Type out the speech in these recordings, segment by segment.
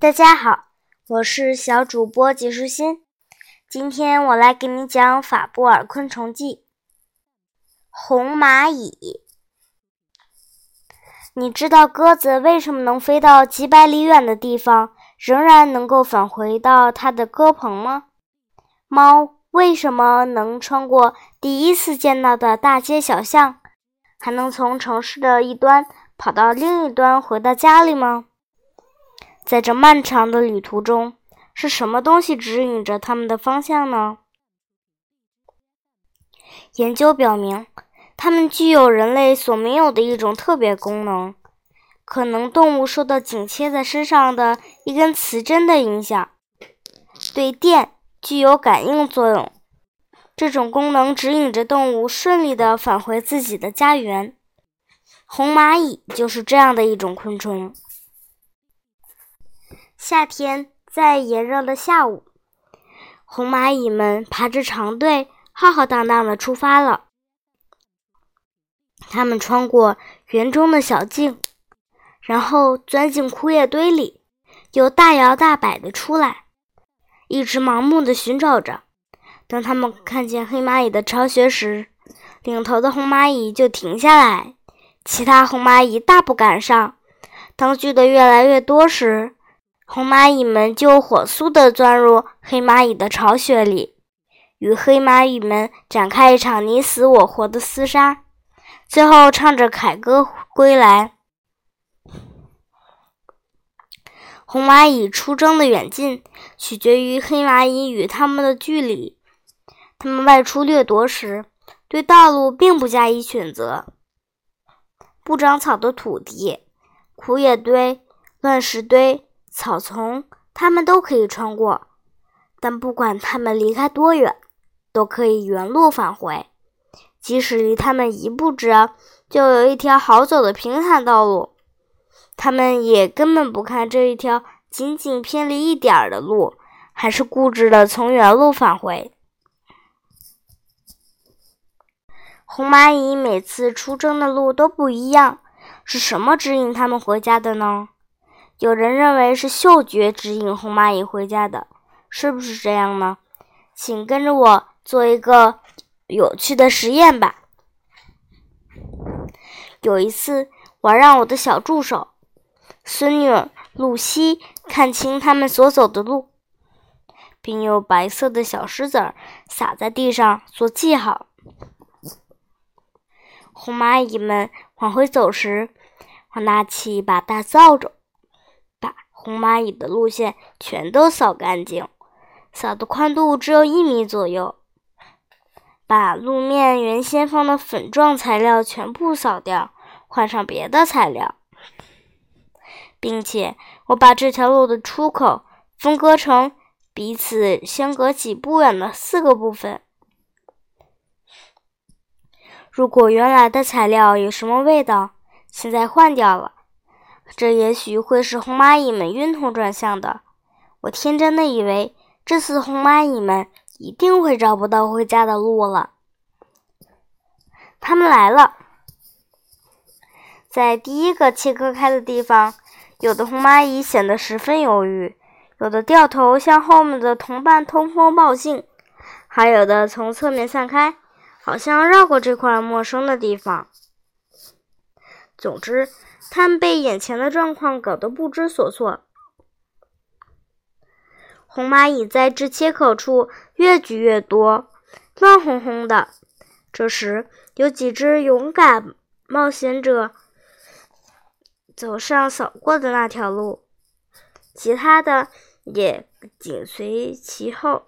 大家好，我是小主播吉舒心。今天我来给你讲《法布尔昆虫记》。红蚂蚁，你知道鸽子为什么能飞到几百里远的地方，仍然能够返回到它的鸽棚吗？猫为什么能穿过第一次见到的大街小巷，还能从城市的一端跑到另一端回到家里吗？在这漫长的旅途中，是什么东西指引着他们的方向呢？研究表明，它们具有人类所没有的一种特别功能，可能动物受到紧贴在身上的一根磁针的影响，对电具有感应作用。这种功能指引着动物顺利地返回自己的家园。红蚂蚁就是这样的一种昆虫。夏天，在炎热的下午，红蚂蚁们排着长队，浩浩荡荡地出发了。它们穿过园中的小径，然后钻进枯叶堆里，又大摇大摆地出来，一直盲目地寻找着。当他们看见黑蚂蚁的巢穴时，领头的红蚂蚁就停下来，其他红蚂蚁大步赶上。当聚得越来越多时，红蚂蚁们就火速地钻入黑蚂蚁的巢穴里，与黑蚂蚁们展开一场你死我活的厮杀，最后唱着凯歌归来。红蚂蚁出征的远近取决于黑蚂蚁与它们的距离。它们外出掠夺时，对道路并不加以选择，不长草的土地、枯叶堆、乱石堆。草丛，他们都可以穿过，但不管他们离开多远，都可以原路返回。即使离他们一步之遥，就有一条好走的平坦道路，他们也根本不看这一条仅仅偏离一点儿的路，还是固执的从原路返回。红蚂蚁每次出征的路都不一样，是什么指引它们回家的呢？有人认为是嗅觉指引红蚂蚁回家的，是不是这样呢？请跟着我做一个有趣的实验吧。有一次，我让我的小助手孙女露西看清他们所走的路，并用白色的小石子儿撒在地上做记号。红蚂蚁们往回走时，我拿起一把大扫帚。红蚂蚁的路线全都扫干净，扫的宽度只有一米左右。把路面原先放的粉状材料全部扫掉，换上别的材料，并且我把这条路的出口分割成彼此相隔几步远的四个部分。如果原来的材料有什么味道，现在换掉了。这也许会使红蚂蚁们晕头转向的。我天真的以为这次红蚂蚁们一定会找不到回家的路了。他们来了，在第一个切割开的地方，有的红蚂蚁显得十分犹豫，有的掉头向后面的同伴通风报信，还有的从侧面散开，好像绕过这块陌生的地方。总之。他们被眼前的状况搞得不知所措。红蚂蚁在这切口处越聚越多，乱哄哄的。这时，有几只勇敢冒险者走上扫过的那条路，其他的也紧随其后。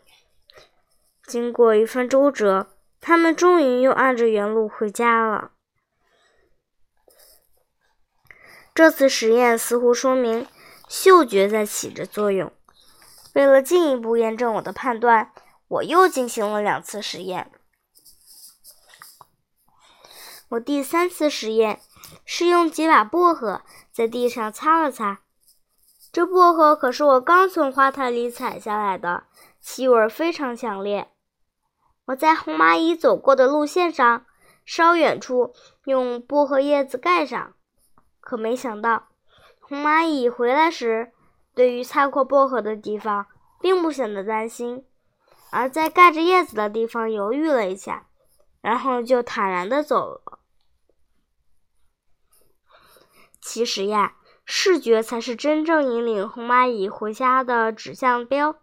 经过一番周折，他们终于又按着原路回家了。这次实验似乎说明嗅觉在起着作用。为了进一步验证我的判断，我又进行了两次实验。我第三次实验是用几把薄荷在地上擦了擦。这薄荷可是我刚从花坛里采下来的，气味非常强烈。我在红蚂蚁走过的路线上稍远处用薄荷叶子盖上。可没想到，红蚂蚁回来时，对于擦过薄荷的地方，并不显得担心，而在盖着叶子的地方犹豫了一下，然后就坦然的走了。其实呀，视觉才是真正引领红蚂蚁回家的指向标。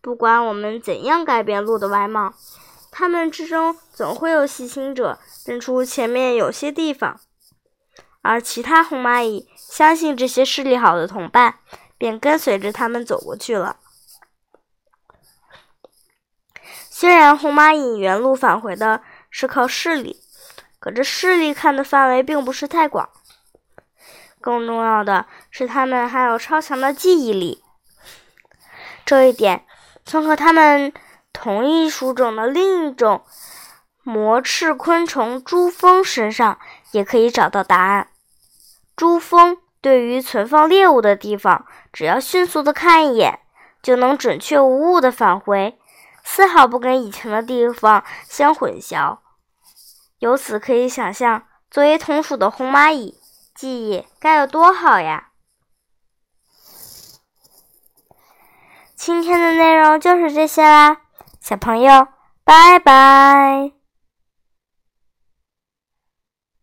不管我们怎样改变鹿的外貌，它们之中总会有细心者认出前面有些地方，而其他红蚂蚁相信这些视力好的同伴，便跟随着他们走过去了。虽然红蚂蚁原路返回的是靠视力，可这视力看的范围并不是太广。更重要的是，它们还有超强的记忆力。这一点，从和它们同一属种的另一种膜翅昆虫珠蜂身上也可以找到答案。珠峰对于存放猎物的地方，只要迅速的看一眼，就能准确无误的返回，丝毫不跟以前的地方相混淆。由此可以想象，作为同属的红蚂蚁。记忆该有多好呀！今天的内容就是这些啦，小朋友，拜拜。